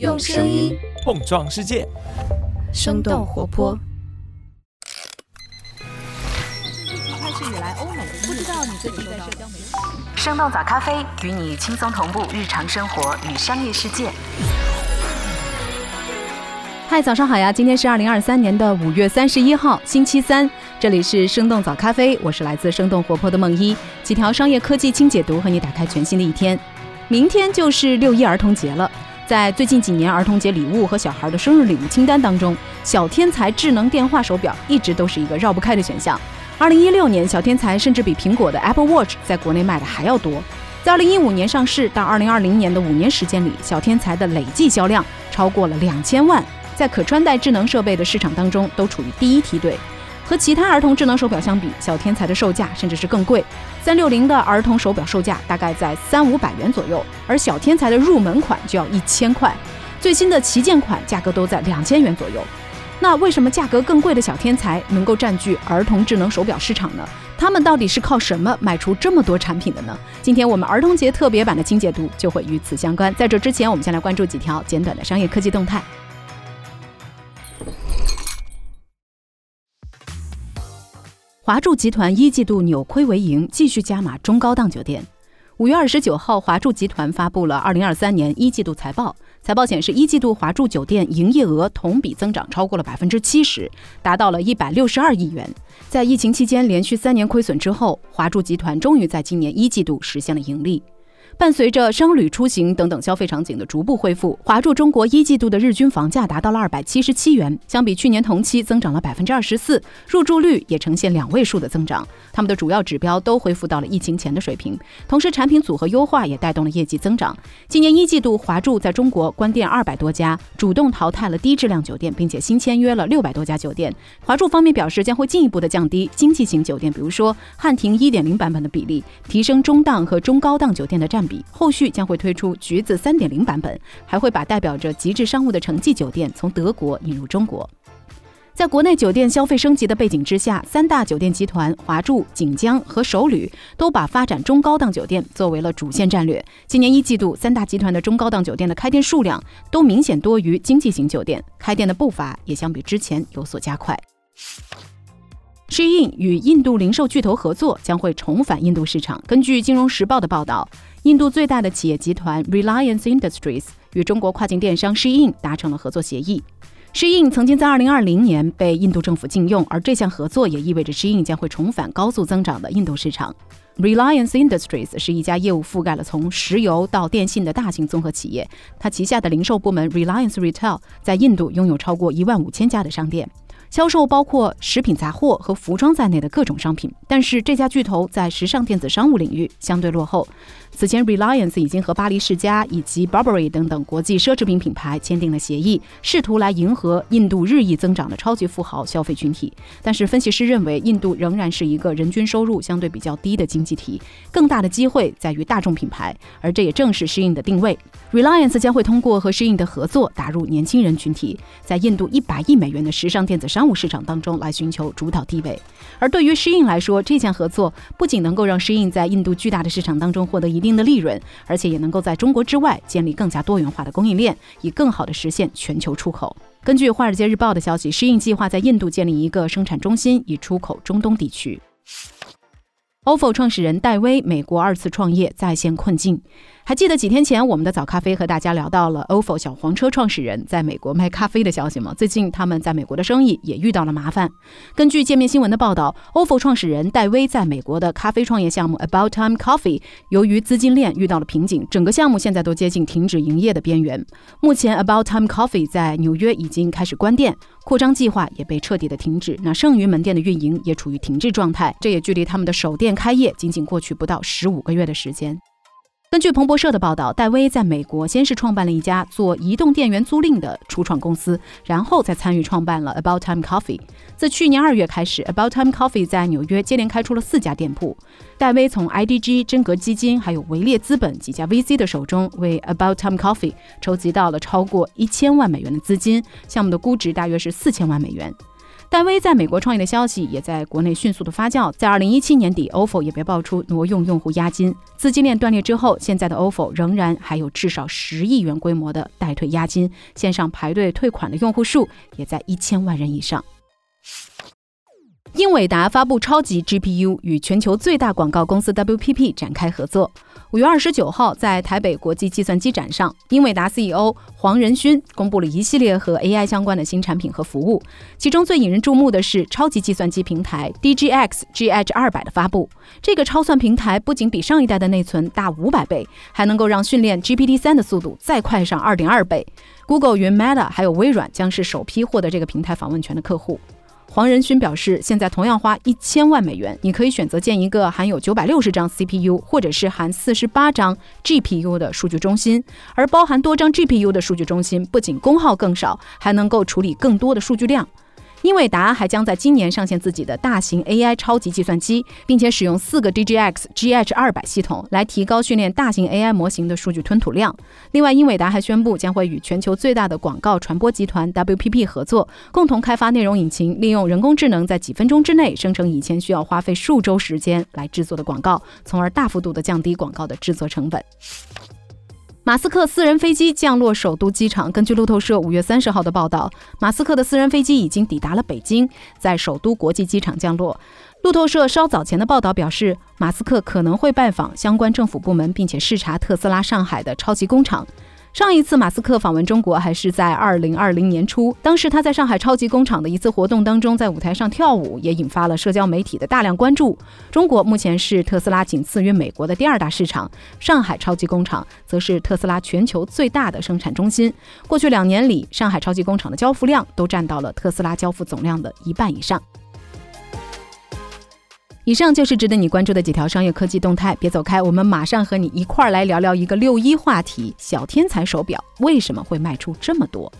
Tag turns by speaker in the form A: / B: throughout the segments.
A: 用声音
B: 碰撞世界，
A: 生动活泼。
C: 开始以来，欧美不知道你最近在社交媒体。
D: 生动早咖啡与你轻松同步日常生活与商业世界。
C: 嗨，早上好呀！今天是二零二三年的五月三十一号，星期三。这里是生动早咖啡，我是来自生动活泼的梦一，几条商业科技轻解读，和你打开全新的一天。明天就是六一儿童节了，在最近几年儿童节礼物和小孩的生日礼物清单当中，小天才智能电话手表一直都是一个绕不开的选项。二零一六年，小天才甚至比苹果的 Apple Watch 在国内卖的还要多。在二零一五年上市到二零二零年的五年时间里，小天才的累计销量超过了两千万，在可穿戴智能设备的市场当中都处于第一梯队。和其他儿童智能手表相比，小天才的售价甚至是更贵。三六零的儿童手表售价大概在三五百元左右，而小天才的入门款就要一千块，最新的旗舰款价格都在两千元左右。那为什么价格更贵的小天才能够占据儿童智能手表市场呢？他们到底是靠什么卖出这么多产品的呢？今天我们儿童节特别版的轻解读就会与此相关。在这之前，我们先来关注几条简短的商业科技动态。华住集团一季度扭亏为盈，继续加码中高档酒店。五月二十九号，华住集团发布了二零二三年一季度财报。财报显示，一季度华住酒店营业额同比增长超过了百分之七十，达到了一百六十二亿元。在疫情期间连续三年亏损之后，华住集团终于在今年一季度实现了盈利。伴随着商旅出行等等消费场景的逐步恢复，华住中国一季度的日均房价达到了二百七十七元，相比去年同期增长了百分之二十四，入住率也呈现两位数的增长。他们的主要指标都恢复到了疫情前的水平，同时产品组合优化也带动了业绩增长。今年一季度，华住在中国关店二百多家，主动淘汰了低质量酒店，并且新签约了六百多家酒店。华住方面表示，将会进一步的降低经济型酒店，比如说汉庭一点零版本的比例，提升中档和中高档酒店的占。比后续将会推出橘子三点零版本，还会把代表着极致商务的城际酒店从德国引入中国。在国内酒店消费升级的背景之下，三大酒店集团华住、锦江和首旅都把发展中高档酒店作为了主线战略。今年一季度，三大集团的中高档酒店的开店数量都明显多于经济型酒店，开店的步伐也相比之前有所加快。Shein 与印度零售巨头合作，将会重返印度市场。根据《金融时报》的报道。印度最大的企业集团 Reliance Industries 与中国跨境电商 Shein 达成了合作协议。Shein 曾经在2020年被印度政府禁用，而这项合作也意味着 Shein 将会重返高速增长的印度市场。Reliance Industries 是一家业务覆盖了从石油到电信的大型综合企业，它旗下的零售部门 Reliance Retail 在印度拥有超过一万五千家的商店。销售包括食品杂货和服装在内的各种商品，但是这家巨头在时尚电子商务领域相对落后。此前，Reliance 已经和巴黎世家以及 Burberry 等等国际奢侈品品牌签订了协议，试图来迎合印度日益增长的超级富豪消费群体。但是，分析师认为，印度仍然是一个人均收入相对比较低的经济体，更大的机会在于大众品牌，而这也正是适应的定位。Reliance 将会通过和适应的合作，打入年轻人群体，在印度一百亿美元的时尚电子商。务市场当中来寻求主导地位，而对于适应来说，这项合作不仅能够让适应在印度巨大的市场当中获得一定的利润，而且也能够在中国之外建立更加多元化的供应链，以更好的实现全球出口。根据《华尔街日报》的消息，适应计划在印度建立一个生产中心，以出口中东地区。OFO 创始人戴威美国二次创业再现困境。还记得几天前我们的早咖啡和大家聊到了 OFO 小黄车创始人在美国卖咖啡的消息吗？最近他们在美国的生意也遇到了麻烦。根据界面新闻的报道，OFO 创始人戴威在美国的咖啡创业项目 About Time Coffee 由于资金链遇到了瓶颈，整个项目现在都接近停止营业的边缘。目前 About Time Coffee 在纽约已经开始关店，扩张计划也被彻底的停止。那剩余门店的运营也处于停滞状态，这也距离他们的首店开业仅仅过去不到十五个月的时间。根据彭博社的报道，戴威在美国先是创办了一家做移动电源租赁的初创公司，然后再参与创办了 About Time Coffee。自去年二月开始，About Time Coffee 在纽约接连开出了四家店铺。戴威从 IDG、真格基金还有维列资本几家 VC 的手中，为 About Time Coffee 筹集到了超过一千万美元的资金，项目的估值大约是四千万美元。戴威在美国创业的消息也在国内迅速的发酵。在二零一七年底，OFO 也被爆出挪用用户押金，资金链断裂之后，现在的 OFO 仍然还有至少十亿元规模的代退押金，线上排队退款的用户数也在一千万人以上。英伟达发布超级 GPU，与全球最大广告公司 WPP 展开合作。五月二十九号，在台北国际计算机展上，英伟达 CEO 黄仁勋公布了一系列和 AI 相关的新产品和服务。其中最引人注目的是超级计算机平台 DGX GH 二百的发布。这个超算平台不仅比上一代的内存大五百倍，还能够让训练 GPT 三的速度再快上二点二倍。Google 云、Meta 还有微软将是首批获得这个平台访问权的客户。黄仁勋表示，现在同样花一千万美元，你可以选择建一个含有九百六十张 CPU，或者是含四十八张 GPU 的数据中心。而包含多张 GPU 的数据中心，不仅功耗更少，还能够处理更多的数据量。英伟达还将在今年上线自己的大型 AI 超级计算机，并且使用四个 DGX GH 二百系统来提高训练大型 AI 模型的数据吞吐量。另外，英伟达还宣布将会与全球最大的广告传播集团 WPP 合作，共同开发内容引擎，利用人工智能在几分钟之内生成以前需要花费数周时间来制作的广告，从而大幅度的降低广告的制作成本。马斯克私人飞机降落首都机场。根据路透社五月三十号的报道，马斯克的私人飞机已经抵达了北京，在首都国际机场降落。路透社稍早前的报道表示，马斯克可能会拜访相关政府部门，并且视察特斯拉上海的超级工厂。上一次马斯克访问中国还是在二零二零年初，当时他在上海超级工厂的一次活动当中，在舞台上跳舞，也引发了社交媒体的大量关注。中国目前是特斯拉仅次于美国的第二大市场，上海超级工厂则是特斯拉全球最大的生产中心。过去两年里，上海超级工厂的交付量都占到了特斯拉交付总量的一半以上。以上就是值得你关注的几条商业科技动态，别走开，我们马上和你一块儿来聊聊一个六一话题：小天才手表为什么会卖出这么多？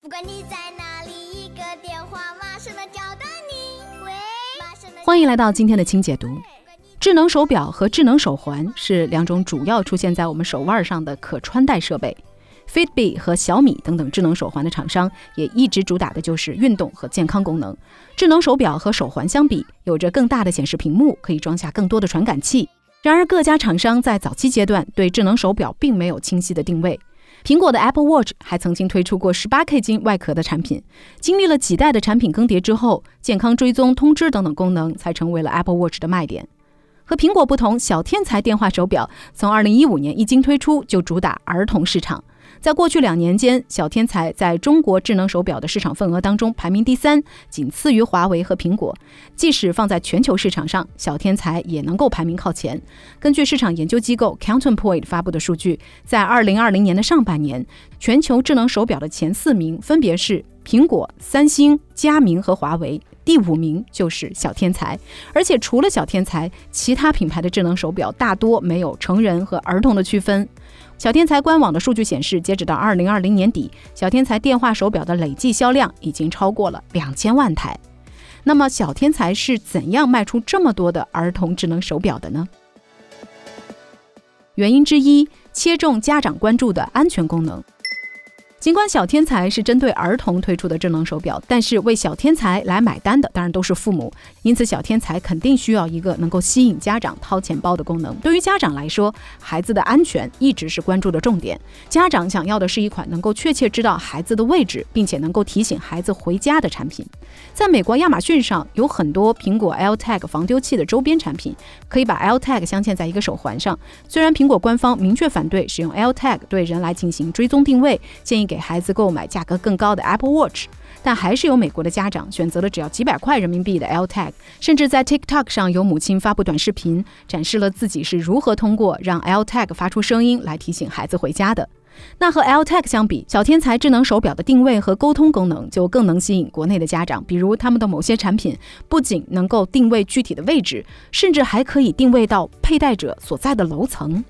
C: 不管你在哪里，一个电话马上能找到你。喂，欢迎来到今天的轻解读。智能手表和智能手环是两种主要出现在我们手腕上的可穿戴设备。Fitbit 和小米等等智能手环的厂商也一直主打的就是运动和健康功能。智能手表和手环相比，有着更大的显示屏幕，可以装下更多的传感器。然而，各家厂商在早期阶段对智能手表并没有清晰的定位。苹果的 Apple Watch 还曾经推出过 18K 金外壳的产品。经历了几代的产品更迭之后，健康追踪、通知等等功能才成为了 Apple Watch 的卖点。和苹果不同，小天才电话手表从2015年一经推出就主打儿童市场。在过去两年间，小天才在中国智能手表的市场份额当中排名第三，仅次于华为和苹果。即使放在全球市场上，小天才也能够排名靠前。根据市场研究机构 Counterpoint 发布的数据，在2020年的上半年，全球智能手表的前四名分别是苹果、三星、佳明和华为，第五名就是小天才。而且除了小天才，其他品牌的智能手表大多没有成人和儿童的区分。小天才官网的数据显示，截止到二零二零年底，小天才电话手表的累计销量已经超过了两千万台。那么，小天才是怎样卖出这么多的儿童智能手表的呢？原因之一，切中家长关注的安全功能。尽管小天才是针对儿童推出的智能手表，但是为小天才来买单的当然都是父母，因此小天才肯定需要一个能够吸引家长掏钱包的功能。对于家长来说，孩子的安全一直是关注的重点。家长想要的是一款能够确切知道孩子的位置，并且能够提醒孩子回家的产品。在美国亚马逊上有很多苹果 AirTag 防丢器的周边产品，可以把 AirTag 镶嵌在一个手环上。虽然苹果官方明确反对使用 AirTag 对人来进行追踪定位，建议。给孩子购买价格更高的 Apple Watch，但还是有美国的家长选择了只要几百块人民币的 L Tag，甚至在 TikTok 上有母亲发布短视频，展示了自己是如何通过让 L Tag 发出声音来提醒孩子回家的。那和 L Tag 相比，小天才智能手表的定位和沟通功能就更能吸引国内的家长。比如他们的某些产品不仅能够定位具体的位置，甚至还可以定位到佩戴者所在的楼层。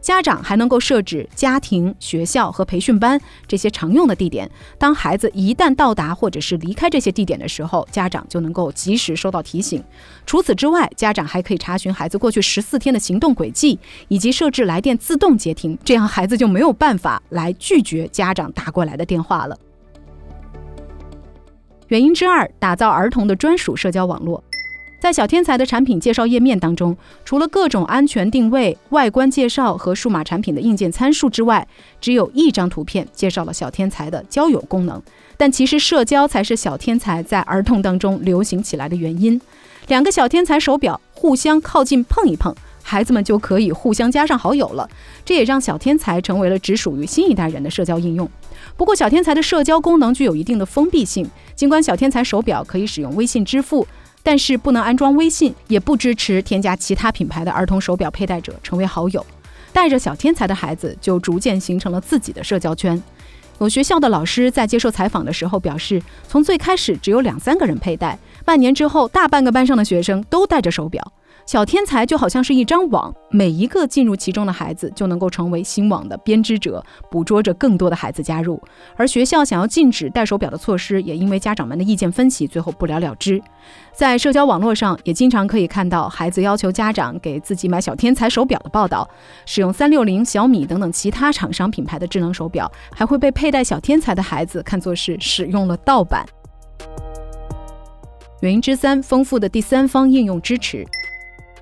C: 家长还能够设置家庭、学校和培训班这些常用的地点。当孩子一旦到达或者是离开这些地点的时候，家长就能够及时收到提醒。除此之外，家长还可以查询孩子过去十四天的行动轨迹，以及设置来电自动接听，这样孩子就没有办法来拒绝家长打过来的电话了。原因之二，打造儿童的专属社交网络。在小天才的产品介绍页面当中，除了各种安全定位、外观介绍和数码产品的硬件参数之外，只有一张图片介绍了小天才的交友功能。但其实社交才是小天才在儿童当中流行起来的原因。两个小天才手表互相靠近碰一碰，孩子们就可以互相加上好友了。这也让小天才成为了只属于新一代人的社交应用。不过，小天才的社交功能具有一定的封闭性。尽管小天才手表可以使用微信支付。但是不能安装微信，也不支持添加其他品牌的儿童手表佩戴者成为好友。带着小天才的孩子就逐渐形成了自己的社交圈。有学校的老师在接受采访的时候表示，从最开始只有两三个人佩戴，半年之后，大半个班上的学生都戴着手表。小天才就好像是一张网，每一个进入其中的孩子就能够成为新网的编织者，捕捉着更多的孩子加入。而学校想要禁止戴手表的措施，也因为家长们的意见分歧，最后不了了之。在社交网络上，也经常可以看到孩子要求家长给自己买小天才手表的报道。使用三六零、小米等等其他厂商品牌的智能手表，还会被佩戴小天才的孩子看作是使用了盗版。原因之三：丰富的第三方应用支持。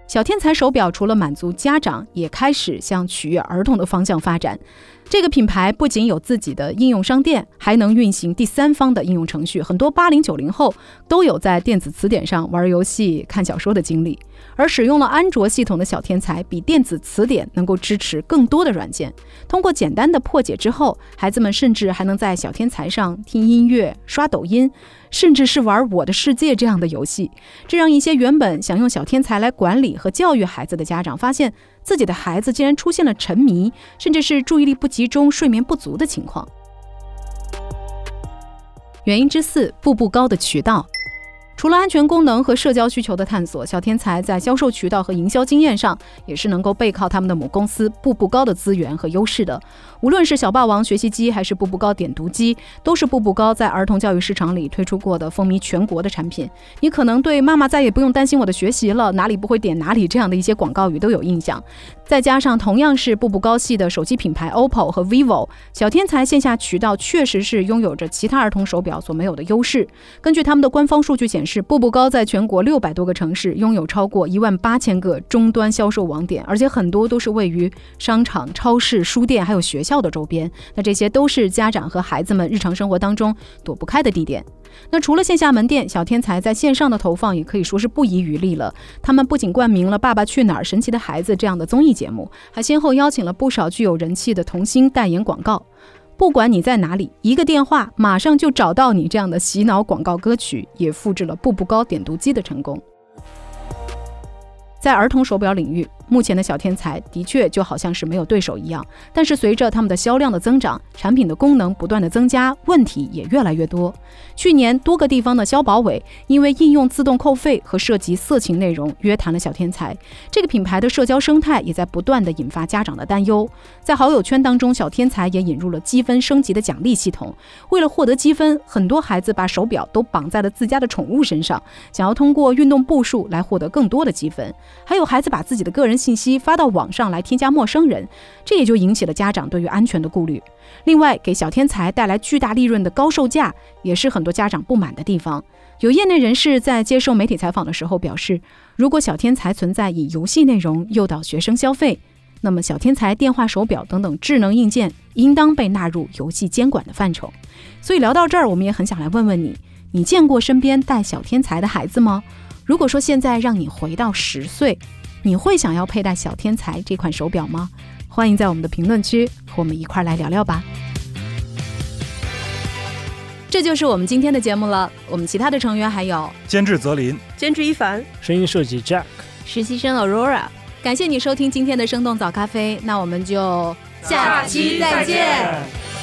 C: 小天才手表除了满足家长，也开始向取悦儿童的方向发展。这个品牌不仅有自己的应用商店，还能运行第三方的应用程序。很多八零九零后都有在电子词典上玩游戏、看小说的经历。而使用了安卓系统的小天才，比电子词典能够支持更多的软件。通过简单的破解之后，孩子们甚至还能在小天才上听音乐、刷抖音，甚至是玩《我的世界》这样的游戏。这让一些原本想用小天才来管理和教育孩子的家长发现。自己的孩子竟然出现了沉迷，甚至是注意力不集中、睡眠不足的情况。原因之四：步步高的渠道。除了安全功能和社交需求的探索，小天才在销售渠道和营销经验上也是能够背靠他们的母公司步步高的资源和优势的。无论是小霸王学习机还是步步高点读机，都是步步高在儿童教育市场里推出过的风靡全国的产品。你可能对“妈妈再也不用担心我的学习了，哪里不会点哪里”这样的一些广告语都有印象。再加上同样是步步高系的手机品牌 OPPO 和 vivo，小天才线下渠道确实是拥有着其他儿童手表所没有的优势。根据他们的官方数据显示，是步步高在全国六百多个城市拥有超过一万八千个终端销售网点，而且很多都是位于商场、超市、书店还有学校的周边。那这些都是家长和孩子们日常生活当中躲不开的地点。那除了线下门店，小天才在线上的投放也可以说是不遗余力了。他们不仅冠名了《爸爸去哪儿》《神奇的孩子》这样的综艺节目，还先后邀请了不少具有人气的童星代言广告。不管你在哪里，一个电话马上就找到你。这样的洗脑广告歌曲也复制了步步高点读机的成功。在儿童手表领域。目前的小天才的确就好像是没有对手一样，但是随着他们的销量的增长，产品的功能不断的增加，问题也越来越多。去年多个地方的消保委因为应用自动扣费和涉及色情内容约谈了小天才。这个品牌的社交生态也在不断的引发家长的担忧。在好友圈当中，小天才也引入了积分升级的奖励系统。为了获得积分，很多孩子把手表都绑在了自家的宠物身上，想要通过运动步数来获得更多的积分。还有孩子把自己的个人信息发到网上来添加陌生人，这也就引起了家长对于安全的顾虑。另外，给小天才带来巨大利润的高售价，也是很多家长不满的地方。有业内人士在接受媒体采访的时候表示，如果小天才存在以游戏内容诱导学生消费，那么小天才电话、手表等等智能硬件应当被纳入游戏监管的范畴。所以聊到这儿，我们也很想来问问你：你见过身边带小天才的孩子吗？如果说现在让你回到十岁，你会想要佩戴小天才这款手表吗？欢迎在我们的评论区和我们一块来聊聊吧。这就是我们今天的节目了。我们其他的成员还有
B: 监制泽林、
E: 监制一凡、
F: 声音设计 Jack、
A: 实习生 Aurora。
C: 感谢你收听今天的生动早咖啡，那我们就
E: 下期再见。